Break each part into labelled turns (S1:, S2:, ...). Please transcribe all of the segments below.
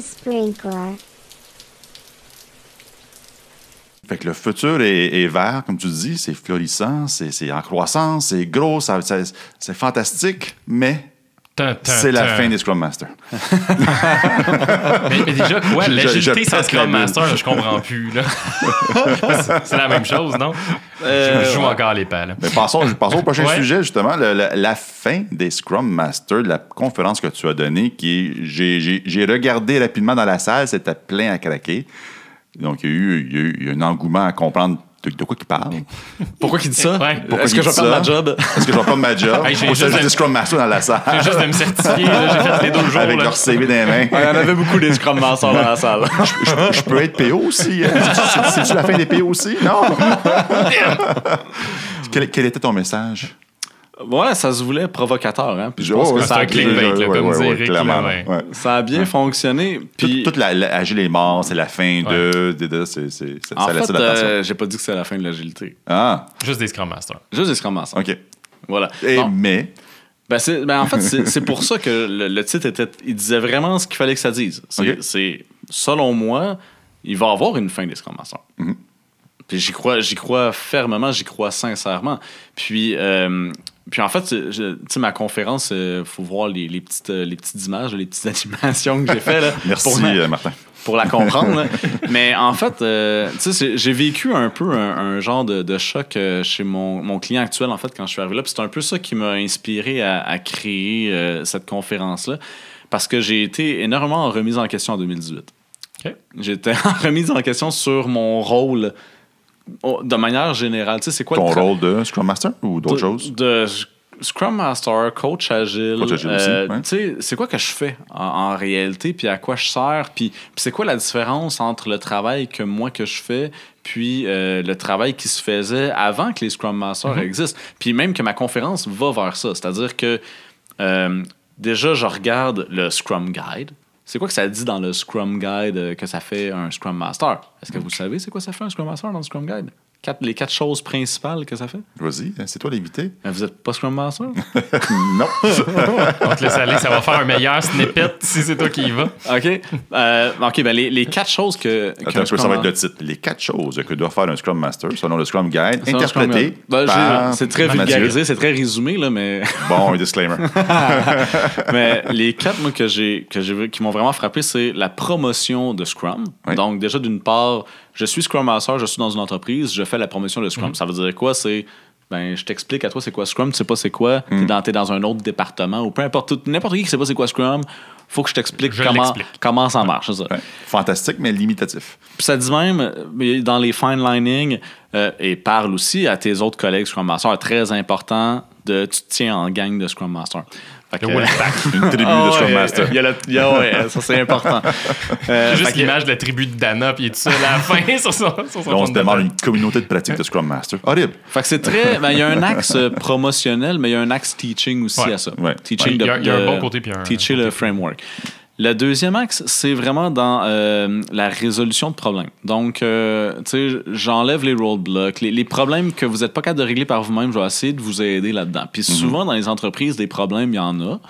S1: Sprinkler.
S2: Fait que le futur est, est vert, comme tu dis, c'est florissant, c'est en croissance, c'est gros, c'est fantastique, mais c'est la fin des Scrum Masters.
S3: Mais, mais déjà, quoi? L'agilité sans Scrum. Master, je comprends plus. là. C'est- la même chose, non?
S4: Euh,
S3: je joue
S4: ouais.
S3: encore les là.
S2: Mais passons, passons au prochain
S3: Ouais.
S2: sujet, justement, le- le- la fin des Scrum Masters, de la conférence que tu as donnée, qui j'ai- regardé rapidement dans la salle, c'était plein à craquer. Donc, il y a eu, il y a eu- un engouement à comprendre de, de quoi il parle.
S4: Pourquoi qu'il dit ça?
S3: Ouais.
S2: Pourquoi
S4: Est-ce que je vais perdre
S2: ça?
S4: ma job?
S2: Est-ce que je vais pas ma job?
S3: Hey, j'ai juste
S2: des Scrum Masters dans la salle?
S3: J'ai juste de me certifier. là, J'ai fait les deux jours.
S2: Avec
S3: là.
S2: leur CV dans les mains.
S4: Il y en avait beaucoup des Scrum Masters dans la salle.
S2: je, je peux être PO aussi. hein? C'est- C'est-tu la fin des PO aussi? Non. quel, quel était ton message?
S4: Ouais, ça se voulait provocateur, hein. Puis je pense
S2: Oh,
S4: que
S2: ouais,
S4: ça a,
S3: c'est clickbait,
S2: Ouais,
S3: comme
S2: ouais,
S3: dit
S2: ouais,
S3: Eric,
S2: clairement,
S3: là, ouais.
S2: ouais.
S4: ça a bien fonctionné. Puis,
S2: Tout- Toute la, la- agile est mort, c'est la fin de. de, de- c'est, c'est, c'est-
S4: en
S2: ça laisse
S4: fait,
S2: l'attention.
S4: euh, j'ai pas dit que c'était la fin de l'agilité.
S2: Ah,
S3: Juste des Scrum Masters.
S4: Juste des Scrum Masters.
S2: OK.
S4: Voilà.
S2: Et, mais,
S4: Ben, c'est- ben, en fait, c'est c'est pour ça que le, le titre était. Il disait vraiment ce qu'il fallait que ça dise. C'est, c'est- selon moi, il va y avoir une fin des Scrum Masters.
S2: Mhm.
S4: Puis j'y crois, j'y crois fermement, j'y crois sincèrement. Puis, euh, puis en fait, tu sais, ma conférence, il faut voir les, les petites, euh, les petites images, les petites animations que j'ai fait là,
S2: merci,
S4: pour,
S2: euh, Martin.
S4: pour la comprendre. là. Mais en fait, euh, tu sais, j'ai vécu un peu un, un genre de, de choc euh, chez mon, mon client actuel, en fait, quand je suis arrivé là. Puis c'est un peu ça qui m'a inspiré à, à créer euh, cette conférence-là. Parce que j'ai été énormément remise en question en 2018.
S3: OK.
S4: J'étais remise en question sur mon rôle de manière générale. Tu sais, c'est quoi
S2: Ton
S4: le
S2: rôle de Scrum Master ou d'autres choses?
S4: De Scrum Master, coach agile.
S2: Coach agile aussi,
S4: euh,
S2: ouais.
S4: Tu sais, c'est quoi que je fais en, en réalité, puis à quoi je sers, puis, puis c'est quoi la différence entre le travail que moi que je fais, puis euh, le travail qui se faisait avant que les Scrum Masters
S2: Mm-hmm.
S4: existent? Puis même que ma conférence va vers ça. C'est-à-dire que euh, déjà, je regarde le Scrum Guide. C'est quoi que ça dit dans le Scrum Guide euh, que ça fait un Scrum Master? Est-ce que vous savez c'est quoi ça fait un Scrum Master dans le Scrum Guide? Quatre- les quatre choses principales que ça fait?
S2: Vas-y, c'est toi l'invité.
S4: Vous êtes pas Scrum Master?
S2: non.
S3: On te laisse aller, ça va faire un meilleur snippet si c'est toi qui y vas.
S4: OK. Euh, OK, ben les, les quatre choses que.
S2: Attends
S4: qu'un
S2: un peu, ça
S4: Scrum
S2: va être le titre. Les quatre choses que doit faire un Scrum Master selon le Scrum Guide, interprété.
S4: Ben,
S2: par
S4: C'est très vulgarisé, c'est très résumé, là, mais,
S2: Bon, un disclaimer.
S4: mais les quatre moi, que j'ai, que j'ai vu- qui m'ont vraiment frappé, c'est la promotion de Scrum.
S2: Oui.
S4: Donc, déjà, d'une part, je suis Scrum Master, je suis dans une entreprise, je fais la promotion de Scrum. Ça veut dire quoi? C'est. Ben, je t'explique à toi c'est quoi Scrum, tu sais pas c'est quoi, t'es, dans, dans un autre département ou peu importe, n'importe qui qui sait pas c'est quoi Scrum, faut que je t'explique comment, comment ça marche. c'est ça.
S2: Ouais. Fantastique, mais limitatif.
S4: Puis ça dit même, dans les fine lining, euh, et parle aussi à tes autres collègues Scrum Master, très important de tu te tiens en gang de Scrum Master. Fait
S3: Le Wolfpack.
S2: Une tribu
S4: Ah
S2: de Scrum
S4: ouais,
S2: Master.
S4: Il y a il y a- ouais, ça c'est important. Euh,
S3: juste
S4: que-
S3: l'image de la tribu de Dana, puis il est tout seul à la fin sur son, sur son
S2: Là, on se
S3: de
S2: demande une communauté de pratique de Scrum Master. Horrible.
S4: Fait que c'est très. ben, il y a un axe euh, promotionnel, mais il y a un axe teaching aussi
S3: Ouais.
S4: à ça.
S2: Ouais.
S4: Teaching
S3: Ouais, il y a-
S4: de-
S3: il y a un bon côté puis un-
S4: Teacher le framework. Le deuxième axe, c'est vraiment dans euh, la résolution de problèmes. Donc, euh, tu sais, j'enlève les roadblocks, les, les problèmes que vous n'êtes pas capable de régler par vous-même, je vais essayer de vous aider là-dedans. Puis souvent, dans les entreprises, des problèmes, il y en a.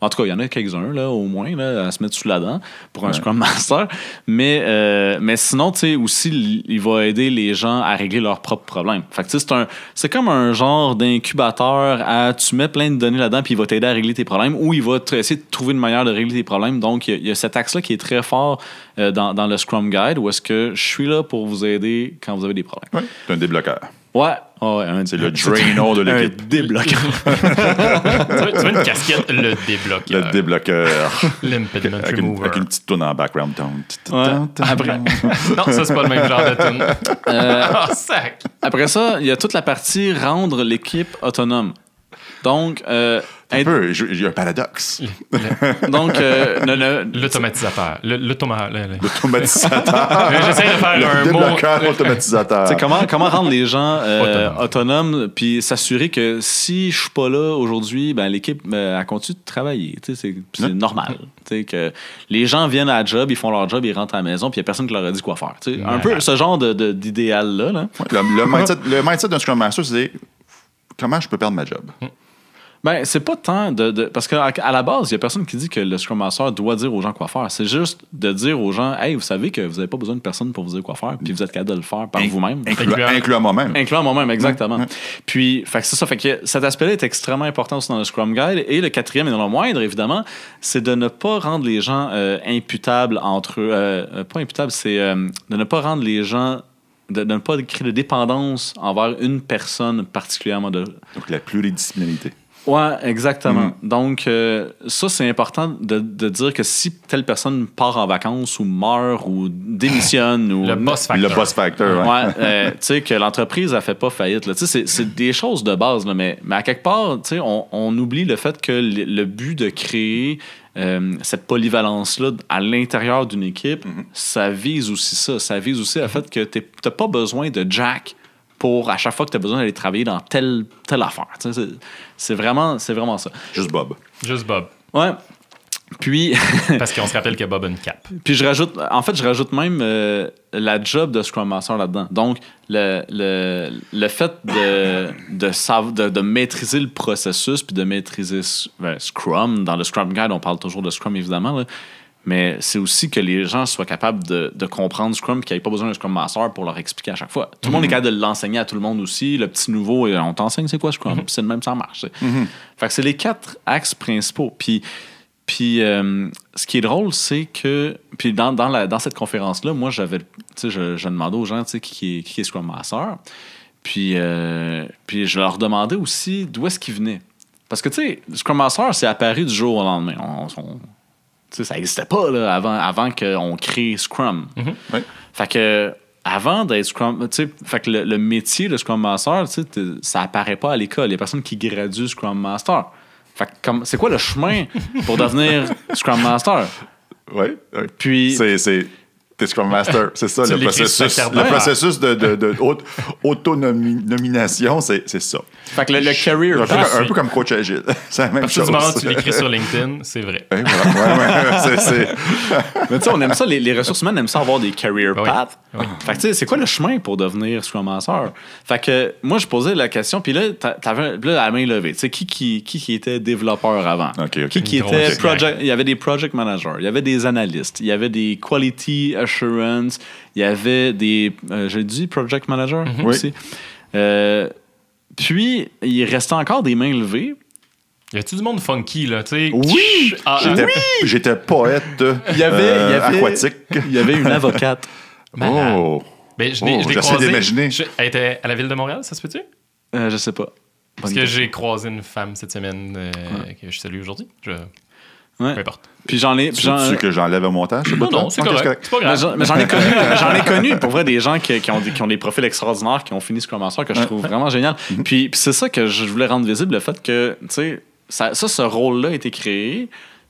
S4: En tout cas, il y en a quelques-uns, là, au moins, là, à se mettre sous la dent pour un
S2: Ouais.
S4: Scrum Master. Mais, euh, mais sinon, tu sais, aussi, il- va aider les gens à régler leurs propres problèmes. Fait que, tu sais, c'est comme un genre d'incubateur à tu mets plein de données là-dedans, puis il va t'aider à régler tes problèmes, ou il va essayer de trouver une manière de régler tes problèmes. Donc, il y a- il y, a cet axe-là qui est très fort euh, dans, dans le Scrum Guide, où est-ce que je suis là pour vous aider quand vous avez des problèmes.
S2: Ouais. C'est un débloqueur.
S4: Ouais, ouais, un-
S2: C'est le Drano de
S4: un
S2: l'équipe.
S4: débloqueur.
S3: Tu veux, tu veux une casquette, le débloqueur.
S2: Le débloqueur.
S3: L'impediment
S2: avec, une,
S3: remover.
S2: avec une petite tourne en background tone.
S4: Ouais. Après,
S3: Non, ça, c'est pas le même genre de tune. Ah, sac!
S4: après ça, il y a toute la partie rendre l'équipe autonome. Donc, euh,
S2: Un peu, j'ai j'ai un paradoxe.
S4: donc euh, le- le-
S3: L'automatisateur.
S2: L'automatisateur.
S3: J'essaie de faire
S2: Le
S3: un mot.
S2: automatisateur.
S4: Comment, comment rendre les gens euh,
S3: Autonomes.
S4: autonomes, puis s'assurer que si je suis pas là aujourd'hui, ben, l'équipe euh, elle continue de travailler. Tu sais, C'est
S2: Ouais.
S4: normal. Tu sais, que les gens viennent à la job, ils font leur job, ils rentrent à la maison, puis il n'y a personne qui leur a dit quoi faire. Tu sais, Un peu ce genre de- de- d'idéal-là. Là.
S2: Ouais, Le, le mindset, le mindset d'un Scrum Master, c'est comment je peux perdre ma job?
S4: Ben, c'est pas tant de. de- parce qu'à à la base, il y a personne qui dit que le Scrum Master doit dire aux gens quoi faire. C'est juste de dire aux gens, hey, vous savez que vous n'avez pas besoin de personne pour vous dire quoi faire, puis vous êtes capable de le faire par
S2: In-
S4: vous-même.
S2: Incluant, moi-même.
S4: Incluant moi-même, exactement. Puis, fait que c'est ça. Fait que cet aspect-là est extrêmement important aussi dans le Scrum Guide. Et le quatrième, et non le moindre, évidemment, c'est de ne pas rendre les gens euh, imputables entre eux. Euh, euh, pas imputables, c'est euh, de ne pas rendre les gens. De, de ne pas créer de dépendance envers une personne particulièrement. De...
S2: Donc, la pluridisciplinarité.
S4: Ouais, exactement.
S2: Mhm.
S4: Donc, euh, ça, c'est important de, de dire que si telle personne part en vacances ou meurt ou démissionne ou.
S3: Le boss factor.
S2: Le boss factor, ouais.
S4: Ouais, euh, tu sais, que l'entreprise, elle fait pas faillite. là. Tu sais, c'est- c'est des choses de base, là, mais, mais à quelque part, tu sais, on, on oublie le fait que le, le but de créer euh, cette polyvalence-là à l'intérieur d'une équipe, ça vise aussi ça. Ça vise aussi le fait que tu n'as pas besoin de Jack pour à chaque fois que tu as besoin d'aller travailler dans telle, telle affaire. Tu sais, C'est c'est vraiment, c'est vraiment ça.
S2: Juste Bob.
S3: Juste Bob.
S4: Ouais. Puis,
S3: Parce qu'on se rappelle que Bob a une cape.
S4: Puis je rajoute, en fait, je rajoute même euh, la job de Scrum Master là-dedans. Donc, le, le, le fait de, de, sav- de, de maîtriser le processus puis de maîtriser ben, Scrum, dans le Scrum Guide, on parle toujours de Scrum évidemment, là, mais c'est aussi que les gens soient capables de, de comprendre Scrum et qu'il n'y ait pas besoin d'un Scrum Master pour leur expliquer à chaque fois. Tout le monde est capable de l'enseigner à tout le monde aussi. Le petit nouveau, euh, on t'enseigne c'est quoi Scrum, puis c'est le même, ça marche. sais. Fait que c'est les quatre axes principaux. Puis puis, euh, ce qui est drôle, c'est que. Puis, dans, dans, la, dans cette conférence-là, moi, j'avais. Tu sais, je, je demandais aux gens, tu sais, qui, qui est- qui est Scrum Master. Puis, euh, puis, je leur demandais aussi d'où est-ce qu'ils venaient. Parce que, tu sais, Scrum Master, c'est apparu du jour au lendemain. On, ça n'existait pas, là, avant, avant qu'on crée Scrum.
S2: Oui.
S4: Fait que. Avant d'être Scrum, fait que le, le métier de Scrum Master, ça apparaît pas à l'école. Il y a personne qui gradue Scrum Master. Fait comme, c'est quoi le chemin pour devenir Scrum Master?
S2: Oui. oui.
S4: Puis,
S2: C'est. C'est T'es Scrum Master, c'est ça, le processus. Le processus de, de, de haute- autonomination, c'est c'est ça.
S4: fait que le, le career
S2: Un peu,
S4: path,
S2: un peu comme coach agile. C'est la même chose.
S3: du moment où tu l'écris sur LinkedIn, c'est vrai.
S2: Oui, voilà. Ouais, ouais, c'est- c'est-
S4: Mais tu sais, on aime ça, les, les ressources humaines aiment ça avoir des career
S3: Oui.
S4: paths.
S3: Oui.
S4: Fait que tu sais, c'est quoi le chemin pour devenir Scrum Master? Fait que moi, je posais la question, puis là, t'a- t'avais là, la main levée. Tu sais, qui, qui, qui, qui était développeur avant?
S2: Ok, ok.
S4: Qui, qui était project... Il y avait des project managers, il y avait des analystes, il y avait des quality assurance, il y avait des... euh, J'ai dit project manager aussi. Euh, puis, il restait encore des mains levées.
S3: Y a-tu du monde funky, là? Tu sais,
S4: Oui!
S3: Ah,
S2: J'étais poète
S4: Il y avait,
S2: euh,
S4: il y avait,
S2: aquatique.
S4: Il y avait une avocate.
S3: malade.
S2: Oh!
S3: Ben, je l'ai
S2: Oh,
S3: croisée.
S2: d'imaginer.
S3: Je- Elle était à la ville de Montréal, ça se peut-tu?
S4: Euh, je sais pas.
S3: Parce
S4: Bonne
S3: que j'ai croisé une femme cette semaine euh, que je salue aujourd'hui. Je...
S4: Ouais.
S3: Peu importe.
S4: Puis j'en ai. puis
S2: Tu que j'enlève au montage?
S3: Non, non, c'est correct. C'est pas
S4: Mais
S3: grave.
S4: j'en mais j'en ai connu, j'en ai connu pour vrai des gens qui, qui ont, des, qui ont des profils extraordinaires, qui ont fini Scrum Master, que je trouve vraiment génial. Puis, puis c'est ça que je voulais rendre visible, le fait que, tu sais, ça, ça, ce rôle-là a été créé.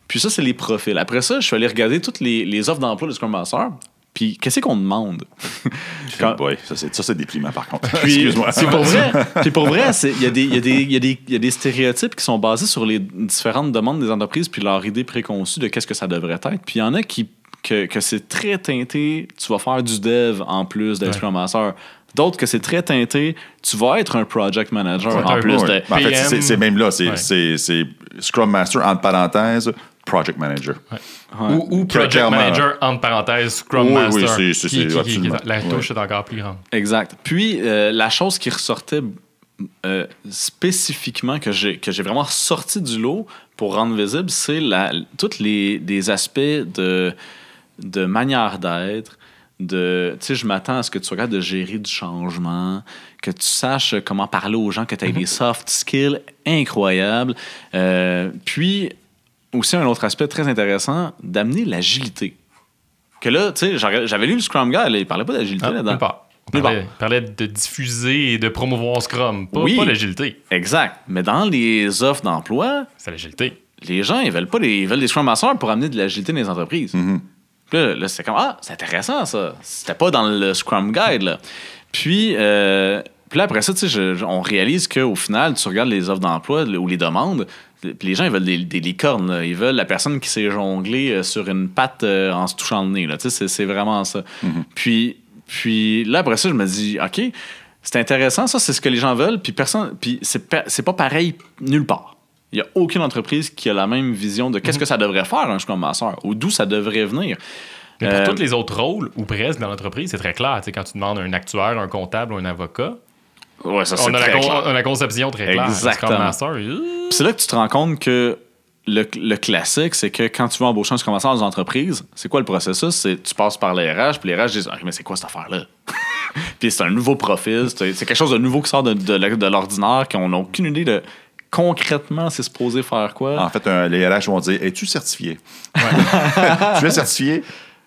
S4: Puis ça, c'est les profils. Après ça, je suis allé regarder toutes les, les offres d'emploi de Scrum Master. Puis qu'est-ce qu'on demande? Quand-
S2: Boy, ça, c'est déprimant, par contre. Excuse-moi.
S4: c'est pour vrai. Puis pour vrai, il y, a des- il y, y, a des- il y a des stéréotypes qui sont basés sur les différentes demandes des entreprises puis leur idée préconçue de qu'est-ce que ça devrait être. Puis il y en a qui que, que c'est très teinté, tu vas faire du dev en plus d'être
S3: Ouais.
S4: Scrum Master. D'autres que c'est très teinté, tu vas être un project manager en plus de.
S2: Ben, en fait, c'est- même là. C'est
S3: Ouais.
S2: c'est- c'est Scrum Master, entre parenthèses, Project Manager.
S3: Ou, ou Project
S2: Clairement.
S3: Manager, entre parenthèses, Scrum
S2: Oui, oui,
S3: Master.
S2: c'est- c'est- c'est.
S3: La touche est encore plus grande.
S4: Exact. Puis, euh, la chose qui ressortait euh, spécifiquement, que j'ai, que j'ai vraiment sorti du lot pour rendre visible, c'est la, tous les, aspects de, de manière d'être. De, tu sais, je m'attends à ce que tu sois capable de gérer du changement, que tu saches comment parler aux gens, que tu aies des soft skills incroyables. Euh, puis, aussi un autre aspect très intéressant, d'amener l'agilité. Que là, tu sais, j'avais lu le Scrum Guide, il parlait pas d'agilité
S3: Ah,
S4: là-dedans.
S3: pas. On parlait, parlait de diffuser et de promouvoir Scrum, pas,
S4: Oui.
S3: pas l'agilité.
S4: Exact. Mais dans les offres d'emploi,
S3: C'est l'agilité.
S4: les gens, ils veulent pas des, ils veulent des Scrum Masters pour amener de l'agilité dans les entreprises.
S2: Mm-hmm.
S4: Puis là, là, c'est comme, ah, c'est intéressant ça. C'était pas dans le Scrum Guide, là. Puis, euh, puis là, après ça, tu sais, je- on réalise qu'au final, tu regardes les offres d'emploi ou les demandes, puis les gens, ils veulent des, des licornes. là. Ils veulent la personne qui sait jongler euh, sur une patte euh, en se touchant le nez. C'est, vraiment ça. puis, puis là, après ça, je me dis, OK, c'est intéressant, ça, c'est ce que les gens veulent, puis personne, puis c'est, pa- c'est pas pareil nulle part. Il n'y a aucune entreprise qui a la même vision de qu'est-ce que ça devrait faire un Scrum Master ou d'où ça devrait venir.
S3: Mais pour
S4: Euh,
S3: tous les autres rôles, ou presque dans l'entreprise, c'est très clair. Tu sais, quand tu demandes un actuaire, un comptable ou un avocat,
S4: Ouais, ça, c'est
S3: on a, la
S4: très
S3: con-
S4: clair.
S3: on a la conception très claire.
S4: Exactement. C'est là que tu te rends compte que le, le classique, c'est que quand tu veux embaucher un Master dans une entreprise, c'est quoi le processus? C'est tu passes par les RH, puis les RH disent Ah, mais c'est quoi cette affaire-là? puis c'est un nouveau profil, c'est quelque chose de nouveau qui sort de, de l'ordinaire, qu'on n'a aucune idée de concrètement c'est supposé faire quoi.
S2: En fait, un- les RH vont dire Es-tu certifié? Tu es certifié?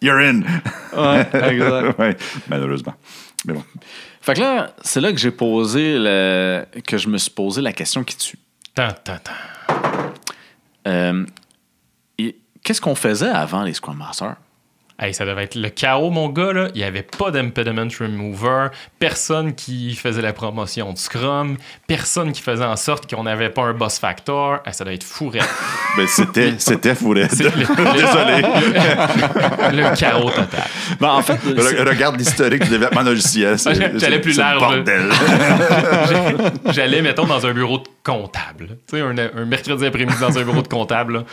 S2: You're in
S4: Ouais, exact.
S2: Ouais, Malheureusement. Mais bon.
S4: Fait que là, c'est là que j'ai posé le, que je me suis posé la question qui tue.
S3: Tant, tant, tant.
S4: Euh, Qu'est-ce qu'on faisait avant les Scrum Masters?
S3: Hey, ça devait être le chaos, mon gars. Là. Il n'y avait pas d'impediment remover, personne qui faisait la promotion de Scrum, personne qui faisait en sorte qu'on n'avait pas un boss factor. Hey, ça doit être fou. raide.
S2: Ben, c'était, c'était fou raide.
S3: C'est le- le-
S2: Désolé.
S3: Le chaos total.
S4: Ben, en fait,
S2: Re- regarde l'historique du développement logiciel.
S3: J'allais plus large.
S2: bordel.
S3: J'allais, mettons, dans un bureau de comptable. Tu sais, un, un mercredi après-midi dans un bureau de comptable, là,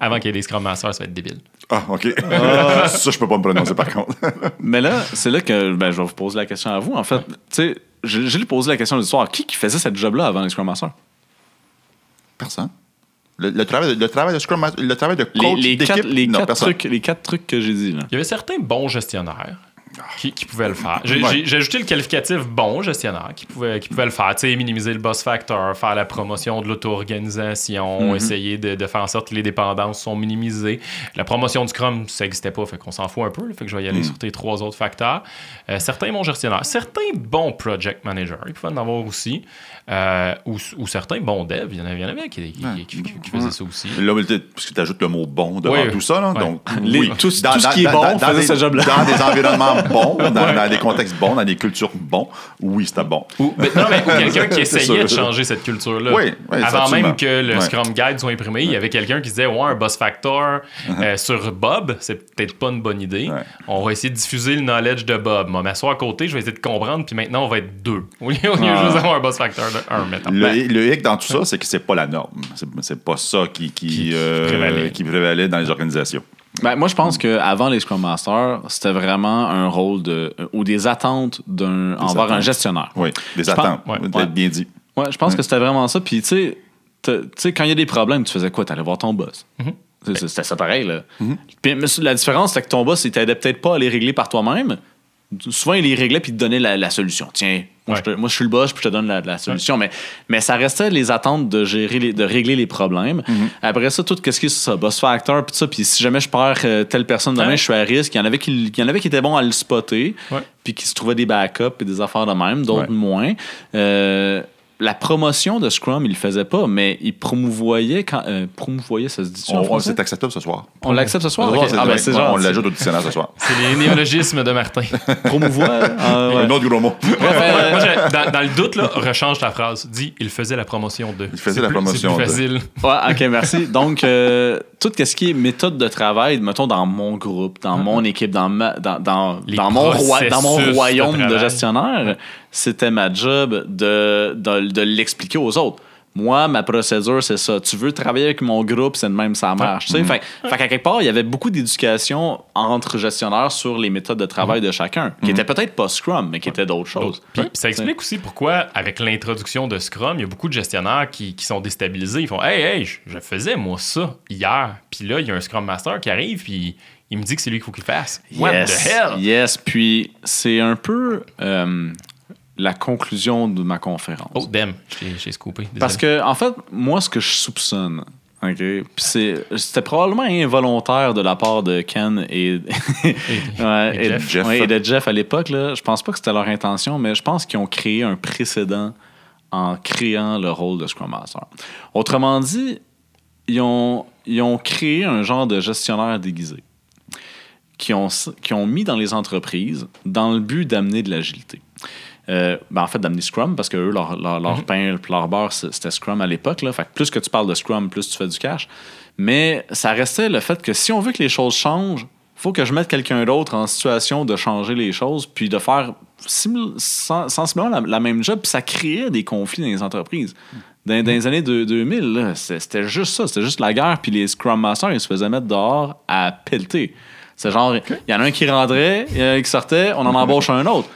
S3: avant qu'il y ait des Scrum Masters, ça va être débile.
S2: Ah, OK. Ça, je peux pas me prononcer, par contre.
S4: Mais là, c'est là que ben, je vais vous poser la question à vous. En fait, tu sais, je, je lui posé la question de l'histoire. Qui, qui faisait cette job-là avant les Scrum Masters?
S2: Personne. Le, le travail, de- le travail de Scrum Master, le travail de
S4: Les,
S2: coach
S4: les quatre, les,
S2: non,
S4: quatre trucs, les quatre trucs que j'ai dit. Là.
S3: Il y avait certains bons gestionnaires qui, qui pouvaient le faire. J'ai
S2: Ouais.
S3: ajouté le qualificatif bon gestionnaire qui pouvait, qui pouvait le faire. Tu sais, minimiser le boss factor, faire la promotion de l'auto-organisation, essayer de, de faire en sorte que les dépendances sont minimisées. La promotion du Scrum, ça n'existait pas, fait qu'on s'en fout un peu. là, fait que je vais y aller sur tes trois autres facteurs. Euh, certains bons gestionnaires, certains bons project managers, ils pouvaient en avoir aussi. Euh, ou, ou certains bons devs, il y en avait, il y en avait qui, faisaient ça aussi.
S2: Là, parce que tu ajoutes le mot bon devant tout ça. Là, donc,
S4: Les-
S2: oui.
S4: tout- tout ce qui est bon faisait
S2: des,
S4: ce job-là.
S2: Dans des environnements bons, dans, dans des contextes bons, dans des cultures bons, oui, c'était bon.
S3: Ou, mais- non, mais quelqu'un qui essayait de changer cette culture-là.
S2: Oui, oui,
S3: Avant
S2: absolument.
S3: même que le. Scrum Guide soit imprimé, il y avait quelqu'un qui disait Ouais, un boss factor euh, sur Bob, c'est peut-être pas une bonne idée. On va essayer de diffuser le knowledge de Bob. Moi, m'asseoir à côté, je vais essayer de comprendre, puis maintenant, on va être deux. Au lieu, au lieu de
S4: Ah.
S3: juste avoir un boss factor de un, mettons.
S2: Le,
S3: Ben,
S2: le hic dans tout ça, c'est que c'est pas la norme. C'est, pas ça qui, qui,
S3: Qui- qui
S2: euh, qui prévalait dans les organisations.
S4: Ben, moi, je pense qu'avant les Scrum Masters, c'était vraiment un rôle de, ou des attentes d'un, envers un
S2: attentes.
S4: gestionnaire.
S2: Oui, des
S4: Je
S2: attentes.
S3: pense- ouais.
S2: Bien dit.
S4: Ouais, je pense que c'était vraiment ça. Puis, tu sais, tu quand il y a des problèmes, tu faisais quoi? T'allais voir ton boss. C'est- C'était ça pareil, là. Puis, mais la différence, c'est que ton boss, il t'aidait peut-être pas à les régler par toi-même. Souvent, il les réglait puis il te donnait la, la solution. Tiens, moi,
S3: Ouais.
S4: je te- moi, je suis le boss puis je te donne la, la solution. Mais, mais ça restait les attentes de gérer, les- de régler les problèmes. Après ça, tout ce qui est ça, boss factor puis ça. Puis si jamais je perds euh, telle personne demain,
S3: Ouais.
S4: je suis à risque. Il y en avait qui, il y en avait qui étaient bons à le spotter puis qui se trouvaient des backups et des affaires de même, d'autres moins. Euh, la promotion de Scrum, il le faisait pas, mais il promouvoyait quand euh, promouvoyait, ça se dit
S2: On, on- c'est acceptable ce soir.
S4: On l'accepte ce soir?
S2: Ce
S4: Ok.
S2: soir, c'est
S4: Ah ben
S2: Ouais,
S4: genre
S2: on l'ajoute au dictionnaire ce soir.
S3: c'est les néologismes de Martin.
S4: promouvoir. ah, ouais.
S2: Un autre gros mot.
S3: Moi, dans, dans le doute, là, rechange ta phrase. Dis il faisait la promotion de.
S2: Il faisait la
S3: plus-
S2: promotion
S3: C'est
S2: de.
S3: plus facile.
S4: Ouais, ok, merci. Donc, euh, tout ce qui est méthode de travail, mettons dans mon groupe, dans mon équipe, dans, ma- dans, dans, dans, mon, roi- dans mon
S3: de
S4: royaume de, gestionnaire, c'était ma job de, de, de l'expliquer aux autres. Moi, ma procédure, c'est ça. Tu veux travailler avec mon groupe, c'est de même, ça marche. sais. Fait, fait qu'à quelque part, il y avait beaucoup d'éducation entre gestionnaires sur les méthodes de travail de chacun, qui étaient peut-être pas Scrum, mais qui étaient d'autres choses.
S3: Puis, ça explique aussi pourquoi, avec l'introduction de Scrum, il y a beaucoup de gestionnaires qui, qui sont déstabilisés. Ils font Hey, hey, je, je faisais moi ça hier. Puis là, il y a un Scrum Master qui arrive, puis il me dit que c'est lui qu'il faut qu'il fasse. What
S4: yes,
S3: the hell?
S4: Yes, puis c'est un peu euh, la conclusion de ma conférence.
S3: Oh, damn, j'ai j'ai scoopé. Désolé.
S4: Parce que, en fait, moi, ce que je soupçonne, OK, puis c'est- c'était probablement involontaire de la part de Ken et, Ouais,
S3: et
S4: et-
S3: Jeff.
S2: Jeff.
S4: ouais, et de Jeff à l'époque. là. Je pense pas que c'était leur intention, mais je pense qu'ils ont créé un précédent en créant le rôle de Scrum Master. Autrement dit, ils ont, ils ont créé un genre de gestionnaire déguisé qui ont, qui ont mis dans les entreprises dans le but d'amener de l'agilité. Euh, ben, en fait, d'amener Scrum, parce que eux, leur, leur, leur pain puis leur beurre, c'était Scrum à l'époque. Fait que plus que tu parles de Scrum, plus tu fais du cash. Mais ça restait le fait que si on veut que les choses changent, faut que je mette quelqu'un d'autre en situation de changer les choses, puis de faire sensiblement la, la même job, puis ça créait des conflits dans les entreprises. Dans, dans les années de- 2000, là, c'est- c'était juste ça. C'était juste la guerre. Puis les Scrum Masters, ils se faisaient mettre dehors à pelleter. C'est genre, il y en a un qui rentrait, il y en a un qui sortait, on en embauche un autre.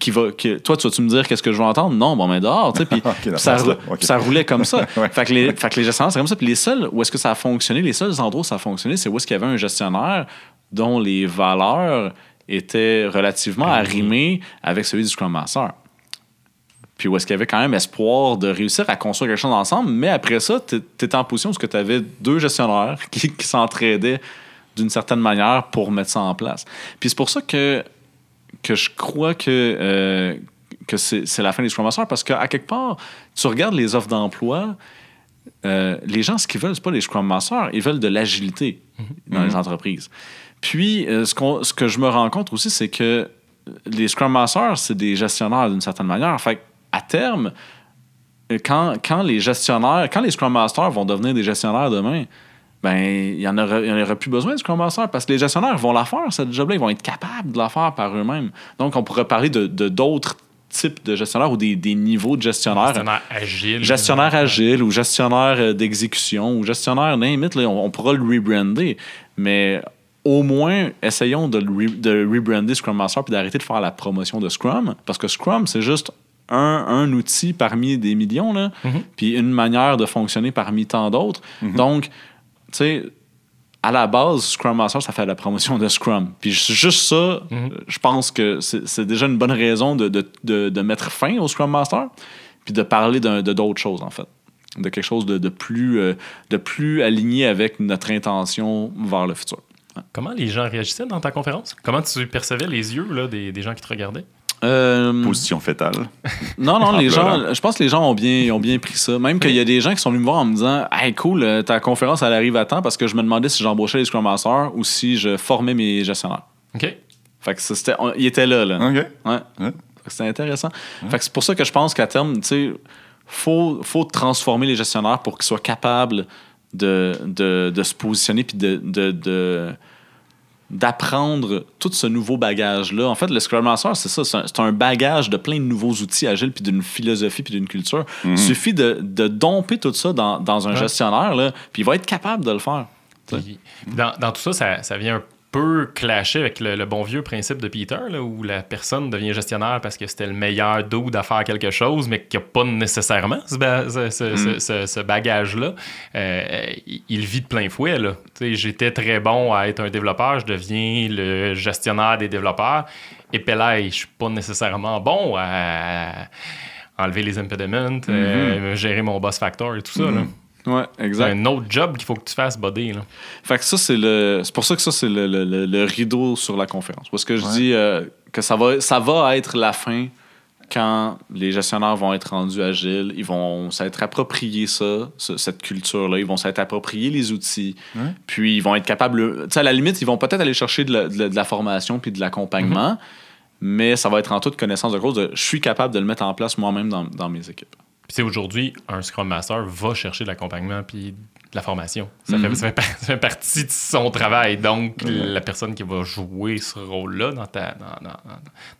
S4: Qui va, qui- toi, tu vas-tu me dire qu'est-ce que je veux entendre? Non, bon, mais dehors, tu sais. Puis ça, ça roulait comme ça.
S2: Ouais.
S4: fait, que les, fait que les gestionnaires, c'est comme ça. Puis les seuls où est-ce que ça a fonctionné, les seuls endroits où ça a fonctionné, c'est où est-ce qu'il y avait un gestionnaire dont les valeurs étaient relativement arrimées avec celui du Scrum Master. Puis où est-ce qu'il y avait quand même espoir de réussir à construire quelque chose ensemble, mais après ça, tu étais en position où tu avais deux gestionnaires qui, qui s'entraidaient d'une certaine manière pour mettre ça en place. Puis c'est pour ça que, que je crois que, euh, que c'est la fin des Scrum Masters, parce qu'à quelque part, tu regardes les offres d'emploi, euh, les gens, ce qu'ils veulent, c'est pas les Scrum Masters, ils veulent de l'agilité dans les entreprises. Puis, euh, ce, qu'on- ce que je me rends compte aussi, c'est que les Scrum Masters, c'est des gestionnaires d'une certaine manière. Fait à terme, quand, quand les gestionnaires, quand les Scrum Masters vont devenir des gestionnaires demain, ben, il n'y en, en aura plus besoin de Scrum Master parce que les gestionnaires vont la faire, cette job-là. Ils vont être capables de la faire par eux-mêmes. Donc, on pourrait parler de d'autres types de gestionnaires ou des, des niveaux de gestionnaires.
S3: Gestionnaire agile.
S4: Gestionnaire agile ou gestionnaire euh, d'exécution ou gestionnaire là, on, on pourra le rebrander. Mais au moins, essayons de, re- de rebrander Scrum Master puis d'arrêter de faire la promotion de Scrum. Parce que Scrum, c'est juste un, un outil parmi des millions, là, puis une manière de fonctionner parmi tant d'autres. Donc, tu sais, à la base, Scrum Master, ça fait la promotion de Scrum. Puis ju- juste ça, je pense que c'est déjà une bonne raison de, de- de- de mettre fin au Scrum Master, puis de parler de d'autres choses, en fait. De quelque chose de, de plus, euh, de plus aligné avec notre intention vers le futur.
S3: Comment les gens réagissaient dans ta conférence? Comment tu percevais les yeux là, des, des gens qui te regardaient?
S4: Euh,
S2: Position fétale.
S4: Non, non, les
S2: pleurant.
S4: gens, je pense que les gens ont bien, ont bien pris ça. Même qu'il y a des gens qui sont venus me voir en me disant Hey, cool, euh, ta conférence, elle arrive à temps parce que je me demandais si j'embauchais les Scrum Masters ou si je formais mes gestionnaires.
S3: OK.
S4: Fait que c'était, on- il était là, là.
S2: OK.
S4: Ouais.
S2: Ouais.
S4: Fait que C'était intéressant. Fait que c'est pour ça que je pense qu'à terme, tu sais, faut, faut transformer les gestionnaires pour qu'ils soient capables de, de, de se positionner puis de, de, de- d'apprendre tout ce nouveau bagage-là. En fait, le Scrum Master, c'est ça, c'est un, bagage de plein de nouveaux outils agiles puis d'une philosophie puis d'une culture. Il suffit de, de domper tout ça dans, dans un
S3: Ouais.
S4: gestionnaire, là, puis il va être capable de le faire.
S3: Puis, dans, dans tout ça, ça, ça vient un peu clasher avec le, le bon vieux principe de Peter, là, où la personne devient gestionnaire parce que c'était le meilleur dude à faire quelque chose, mais qui n'a pas nécessairement ce, ba- ce- ce- ce- ce- ce bagage-là. Euh, il, vit de plein fouet. J'étais très bon à être un développeur, je deviens le gestionnaire des développeurs. Et puis là, je suis pas nécessairement bon à enlever les impediments, euh, gérer mon boss factor et tout ça. là.
S4: Ouais,
S3: C'est un autre job qu'il faut que tu fasses, buddy. Là.
S4: Fait que ça, c'est le. C'est pour ça que ça, c'est le, le- le- le rideau sur la conférence. Parce que je
S2: Ouais.
S4: dis euh, que ça va, ça va être la fin quand les gestionnaires vont être rendus agiles. Ils vont s'être appropriés ça, ce- cette culture-là. Ils vont s'être appropriés les outils.
S2: Ouais.
S4: Puis ils vont être capables. Tu sais, à la limite, ils vont peut-être aller chercher de la, de la- de la formation puis de l'accompagnement. Mais ça va être en toute connaissance de cause de je suis capable de le mettre en place moi-même dans, dans mes équipes.
S3: Puis c'est aujourd'hui, un Scrum Master va chercher de l'accompagnement puis de la formation. Ça, fait,
S4: Mhm.
S3: ça fait par- ça fait partie de son travail. Donc, la personne qui va jouer ce rôle-là dans, ta, dans, dans-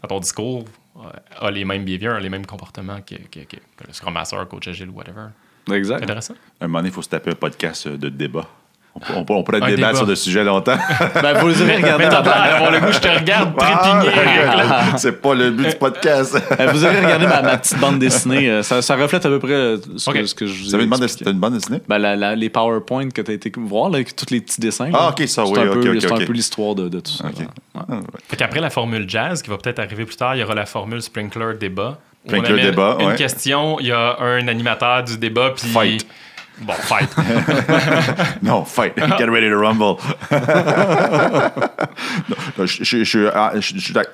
S3: dans ton discours euh, a les mêmes behaviors, les mêmes comportements que, que- que- que le Scrum Master, coach agile, whatever. C'est
S4: Exact.
S3: intéressant.
S2: Un moment donné, il faut se taper un podcast euh, de débat. On, pourrait débattre
S3: débat.
S2: sur le sujet longtemps.
S4: ben, vous les aurez regardé
S3: d'avoir le goût, je te regarde
S2: Ah,
S3: trépigner.
S2: C'est pas le but du podcast.
S4: Euh, vous aurez regardé ma, ma petite bande dessinée. Euh, Ça, ça reflète à peu près euh, ce, que,
S3: Ok.
S4: ce que je vous ai
S2: une bande, dessinée- une bande dessinée?
S4: Ben, la- la- les PowerPoint que tu as été voir, là, avec tous les petits dessins.
S2: Ah,
S4: là.
S2: ok, ça,
S4: C'est
S2: oui,
S4: un
S2: ok,
S4: peu,
S2: ok,
S4: C'est un peu l'histoire de, de tout ça. Ouais.
S2: Ah, ouais.
S3: Fait qu'après la formule jazz, qui va peut-être arriver plus tard, il y aura la formule sprinkler débat.
S2: Sprinkler débat,
S3: Une
S2: ouais.
S3: question, il y a un animateur du débat, puis.
S2: Fight.
S3: Bon, fight.
S2: Non, fight. Get ready to rumble. Non, je, je- je- ah, je- à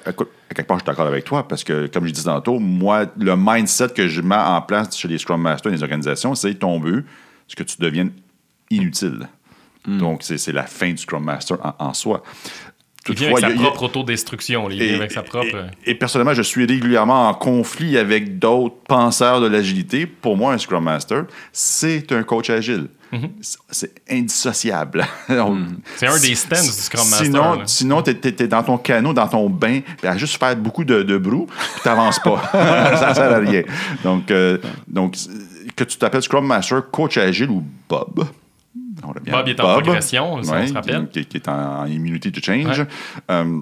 S2: quelque part, je suis d'accord avec toi parce que, comme je disais tantôt, moi, le mindset que je mets en place chez les Scrum Masters et les organisations, c'est ton but, c'est que tu deviennes inutile. Donc, c'est c'est la fin du Scrum Master en, en soi.
S3: Il vient avec sa propre autodestruction. Il vient avec sa propre.
S2: et- et personnellement, je suis régulièrement en conflit avec d'autres penseurs de l'agilité. Pour moi, un Scrum Master, c'est un coach agile. C'est- C'est indissociable. On-
S3: C'est un des stands du Scrum Master,
S2: Sinon,
S3: là.
S2: sinon tu es, dans ton canot, dans ton bain, à juste faire beaucoup de, de brou, puis tu n'avances pas. ça ne sert à rien. Donc, euh, donc que tu t'appelles Scrum Master, coach agile ou Bob? On l'a bien-
S3: Bob il est en progression, si on
S2: Ouais,
S3: se rappelle.
S2: Qui, qui est en, en immunity to change.
S3: Ouais.
S2: Euh,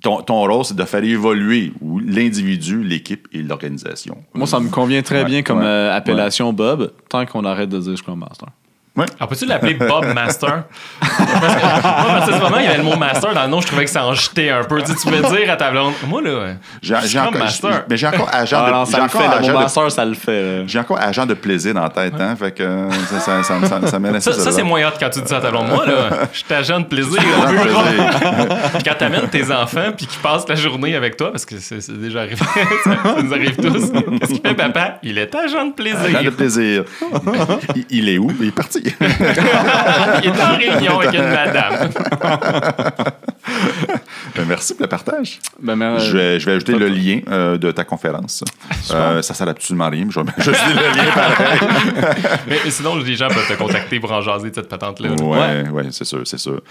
S2: ton, ton rôle, c'est de faire évoluer l'individu, l'équipe et l'organisation.
S4: Moi, ça me convient très
S2: Ouais,
S4: bien comme
S2: ouais,
S4: euh, appellation Bob, tant qu'on arrête de dire Scrum Master.
S3: Ah, peux-tu l'appeler Bob Master? Parce que, moi, à partir du moment où il y avait le mot Master dans le nom, je trouvais que ça en jetait un peu. Tu, tu pouvais dire à ta blonde, moi là,
S2: J'ai encore,
S3: Master.
S2: mais j'ai encore agent
S4: Ah
S2: de,
S4: non,
S2: j'ai
S4: ça le fait, le
S2: agent
S4: mot
S2: de-
S4: Master, ça le fait.
S2: j'ai encore agent de plaisir dans la tête, hein, fait que ça, ça, ça, ça, ça mène à
S3: Ça, ça, c'est moins hot quand tu dis ça à ta blonde. Moi, là, je suis agent de plaisir. au
S2: Agent de
S3: bureau.
S2: plaisir.
S3: Puis quand t'amènes tes enfants puis qu'ils passent la journée avec toi, parce que c'est c'est déjà arrivé, ça, ça nous arrive tous. Qu'est-ce qu'il fait, papa? Il est agent de plaisir.
S2: Agent de plaisir. il, il est où? Il est parti.
S3: Il est en réunion avec une madame.
S2: Ben, Merci pour le partage.
S4: Ben, euh,
S2: je, vais, je vais ajouter le lien euh, de ta conférence. Euh, ça sert absolument à rien, mais je vais ajouter le lien pareil.
S3: Mais, mais sinon, les gens peuvent te contacter pour en jaser de cette patente-là. là.
S2: Ouais, ouais, c'est sûr, c'est sûr.